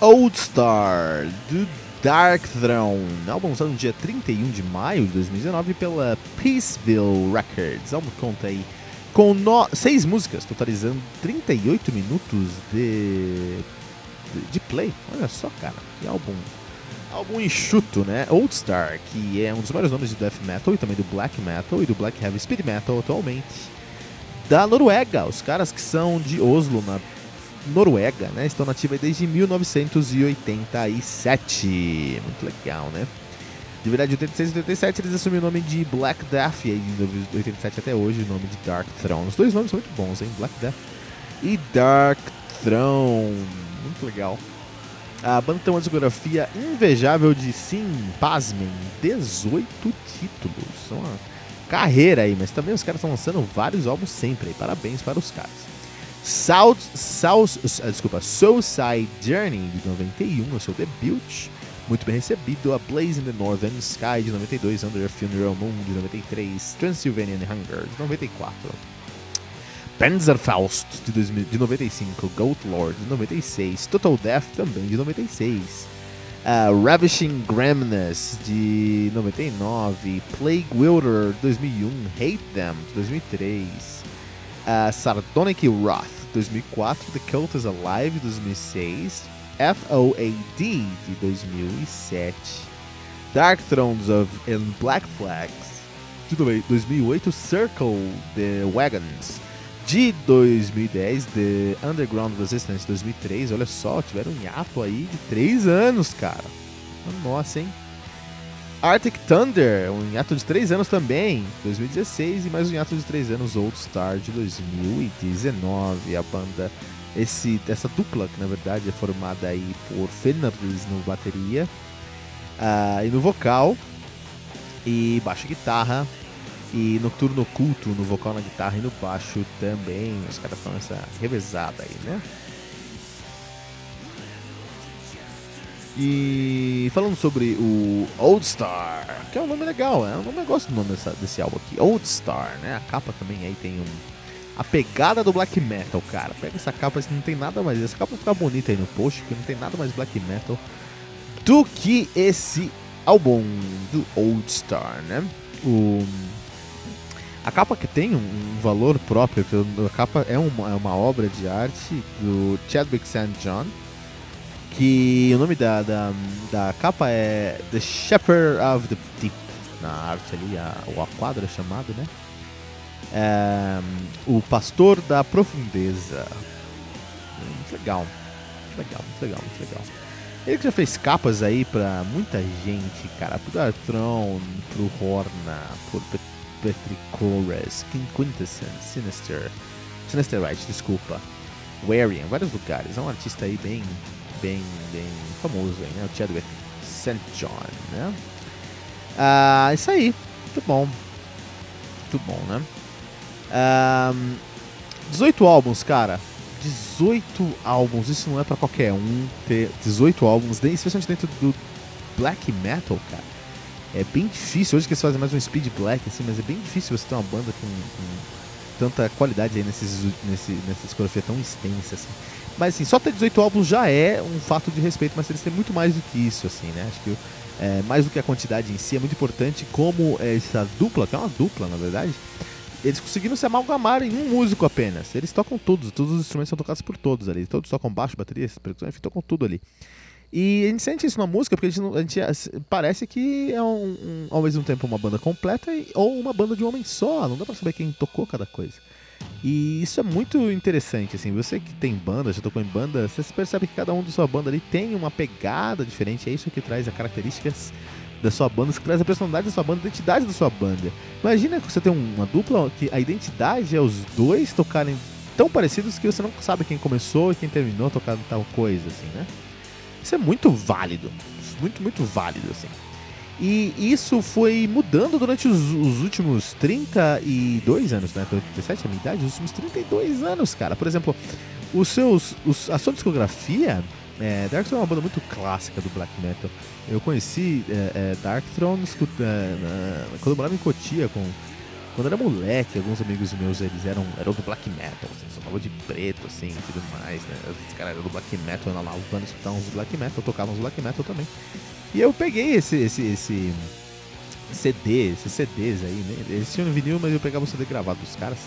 Old Star, do Dark Throne, álbum lançado no dia 31 de maio de 2019 pela Peaceville Records. O álbum conta aí com no... seis músicas, totalizando 38 minutos de... de play. Olha só, cara, que álbum álbum enxuto, né? Old Star, que é um dos maiores nomes do death metal e também do black metal e do black heavy speed metal atualmente. Da Noruega, os caras que são de Oslo, na Noruega, né? Estão nativos desde 1987. Muito legal, né? De verdade, de 86 e 87 eles assumiram o nome de Black Death e aí de 87 até hoje o nome de Dark Throne. Os dois nomes são muito bons, hein? Black Death e Dark Throne. Muito legal. A banda tem uma discografia invejável de, sim, pasmem, 18 títulos. Uma carreira aí, mas também os caras estão lançando vários álbuns sempre. Parabéns para os caras. South, South, desculpa, Soulside Journey de 91, o seu debut. Muito bem recebido. A Blaze in the Northern Sky de 92, Under a Funeral Moon de 93, Transylvanian Hunger de 94. Panzerfaust de, 2000, de 95, Goat Lord de 96, Total Death também de 96, uh, Ravishing Gremness de 99, Plague Wilder de 2001, Hate Them de 2003, uh, Sardonic Wrath 2004, The Cult is Alive de 2006, FOAD de 2007, Dark Thrones of and Black Flags de 2008, Circle the Wagons de 2010, The Underground Resistance 2003. Olha só, tiveram um hiato aí de 3 anos, cara. Nossa, hein? Arctic Thunder, um hiato de 3 anos também, 2016, e mais um hiato de 3 anos, Old Star de 2019. A banda, esse, essa dupla, que na verdade é formada aí por Fenris no bateria uh, e no vocal, e baixo guitarra, e Nocturno Oculto no vocal, na guitarra e no baixo também. Os caras estão nessa revezada aí, né? E falando sobre o Old Star, que é um nome legal, é um nome, eu gosto do nome dessa, desse álbum aqui, Old Star, né? A capa também aí tem um, a pegada do black metal, cara. Pega essa capa, não tem nada mais. Essa capa vai ficar bonita aí no post, que não tem nada mais black metal do que esse álbum do Old Star, né? O a capa que tem um, um valor próprio, a capa é uma, é uma obra de arte do Chadwick St. John, que o nome da, da, da, capa é The Shepherd of the Deep, na arte ali, a, o quadro é chamado, né? É, o Pastor da Profundeza. Muito legal, muito legal, muito legal, muito legal. Ele que já fez capas aí pra muita gente, cara, pro Dark Throne, pro Horna, pro Petrichorus, Quintessence, Sinister, Sinister Right, desculpa, Warian, vários lugares. É um artista aí bem, bem, bem famoso aí, né? O Chadwick St. John, né? Ah, isso aí, muito bom, muito bom, né? Um, 18 álbuns, cara. 18 álbuns, isso não é para qualquer um ter 18 álbuns, especialmente dentro do black metal, cara é bem difícil. Hoje que eles fazem mais um speed black, assim, mas é bem difícil você ter uma banda com, com tanta qualidade aí nesses, nesse, nessa discografia tão extensa, assim. Mas assim, só ter 18 álbuns já é um fato de respeito, mas eles têm muito mais do que isso, assim, né? Acho que é, mais do que a quantidade em si, é muito importante como essa dupla, que é uma dupla, na verdade, eles conseguiram se amalgamar em um músico apenas. Eles tocam todos, todos os instrumentos são tocados por todos ali. Todos tocam baixo, bateria, percussão, enfim, tocam tudo ali. E a gente sente isso na música porque a gente, a gente parece que é um, um, ao mesmo tempo uma banda completa ou uma banda de um homem só. Não dá pra saber quem tocou cada coisa. E isso é muito interessante, assim, você que tem banda, já tocou em banda, você percebe que cada um da sua banda ali tem uma pegada diferente, é isso que traz as características da sua banda, que traz a personalidade da sua banda, a identidade da sua banda. Imagina que você tem uma dupla que a identidade é os dois tocarem tão parecidos que você não sabe quem começou e quem terminou tocando tal coisa, assim, né? Isso é muito válido. Muito, muito válido, assim. E isso foi mudando durante os, os, últimos 32 anos, né? 37 é a minha idade, os últimos 32 anos, cara. Por exemplo, os seus, os, a sua discografia. É, Dark Throne é uma banda muito clássica do black metal. Eu conheci é, é, Dark Throne é, quando eu morava em Cotia com, quando eu era moleque, alguns amigos meus, eles eram, eram do black metal, assim, só tava de preto, assim, e tudo mais, né? Os caras eram do black metal, na Lavanda escutavam uns black metal, tocavam uns black metal também. E eu peguei esse, esse, esse CD, esses CDs aí, né? Eles tinham vinil, mas eu pegava o CD gravado dos caras.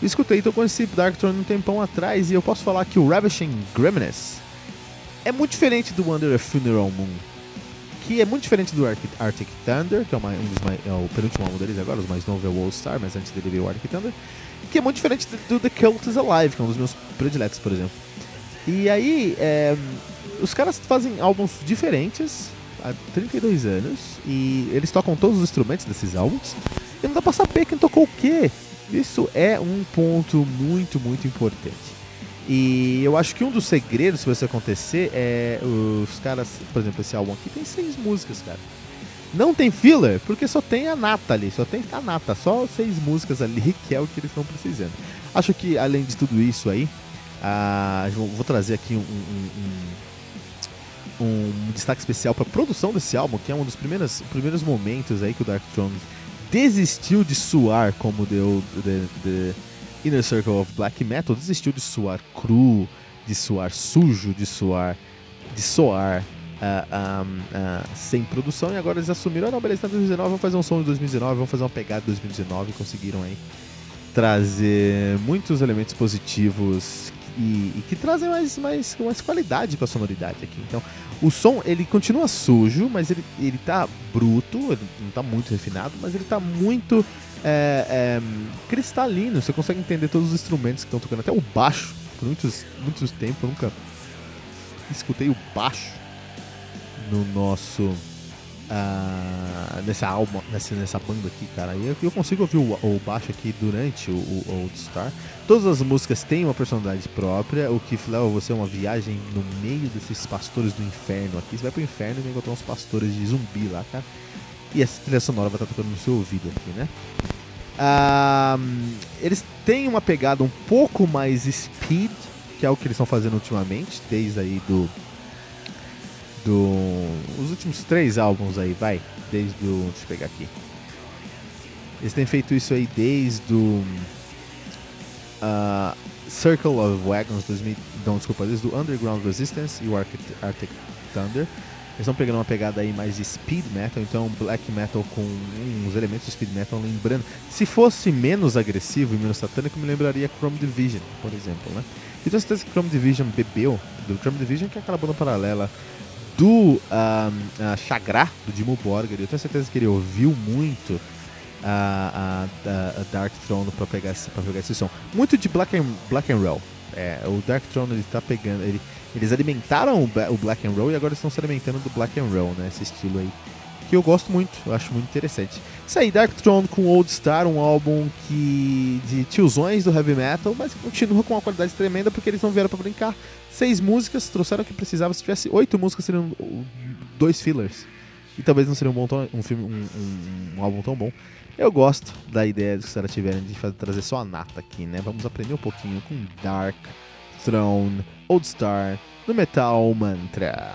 E escutei, então com esse Dark Throne um tempão atrás, e eu posso falar que o Ravishing Griminous é muito diferente do Under a Funeral Moon que é muito diferente do Arctic, Arctic Thunder, que é, uma, um dos mais, é o penúltimo álbum deles agora, os mais novos é o All Star, mas antes dele veio o Arctic Thunder, que é muito diferente do, do The Cult is Alive, que é um dos meus prediletos, por exemplo. E aí, é, os caras fazem álbuns diferentes há 32 anos, e eles tocam todos os instrumentos desses álbuns, e não dá pra saber quem tocou o quê. Isso é um ponto muito, muito importante. E eu acho que um dos segredos para isso acontecer é os caras, por exemplo, esse álbum aqui tem seis músicas, cara. Não tem filler, porque só tem a nata ali, só tem a nata, só seis músicas ali, que é o que eles estão precisando. Acho que além de tudo isso aí, vou trazer aqui um, um, um, um destaque especial para a produção desse álbum, que é um dos primeiros, primeiros momentos aí que o Dark Throne desistiu de suar como deu the, the, Inner Circle of Black Metal desistiu de suar cru, de suar sujo, de suar, de soar uh, um, uh, sem produção e agora eles assumiram, ah, não, beleza, tá 2019, vamos fazer um som de 2019, vamos fazer uma pegada de 2019 e conseguiram aí trazer muitos elementos positivos e, e, que trazem mais, mais, mais qualidade para a sonoridade aqui. Então, o som ele continua sujo, mas ele, ele tá bruto, ele não tá muito refinado, mas ele tá muito é, é, cristalino. Você consegue entender todos os instrumentos que estão tocando, até o baixo. Por muitos, muitos tempos eu nunca escutei o baixo no nosso uh, nessa alma, nessa, nessa banda aqui, cara. E eu, eu consigo ouvir o, o, baixo aqui durante o, o Old Star. Todas as músicas têm uma personalidade própria, o que leva você a uma viagem no meio desses pastores do inferno aqui. Você vai pro inferno e vai encontrar uns pastores de zumbi lá, cara. E essa trilha sonora vai estar tocando no seu ouvido aqui, né? Ah, eles têm uma pegada um pouco mais speed, que é o que eles estão fazendo ultimamente, desde aí do do. Os últimos três álbuns aí, vai. Desde o. Deixa eu pegar aqui. Eles têm feito isso aí desde o. Uh, Circle of Wagons 2000. Não, desculpa, desde o Underground Resistance e o Arctic, Thunder. Eles estão pegando uma pegada aí mais de speed metal, então black metal com uns elementos de speed metal, lembrando. Se fosse menos agressivo e menos satânico, me lembraria Chrome Division, por exemplo, né? E tenho certeza que Chrome Division bebeu do Chrome Division, que é aquela banda paralela do um, uh, Chagrá, do Dimo Borger. Eu tenho certeza que ele ouviu muito a, a, Dark Throne para pegar, pra pegar esse som. Muito de Black and, Black and Roll. É, o Dark Throne ele tá pegando. Ele, eles alimentaram o, o Black and Roll e agora estão se alimentando do Black and Roll, né? Esse estilo aí. Que eu gosto muito, eu acho muito interessante. Isso aí, Dark Throne com Old Star, um álbum que de tiozões do heavy metal, mas continua com uma qualidade tremenda porque eles não vieram para brincar seis músicas, trouxeram o que precisava. Se tivesse oito músicas, seriam dois fillers. E talvez não seria um, bom um, filme, um, um, um, álbum tão bom. Eu gosto da ideia que os caras tiverem de fazer, trazer só a nata aqui, né? Vamos aprender um pouquinho com Dark Throne, Old Star, no Metal Mantra.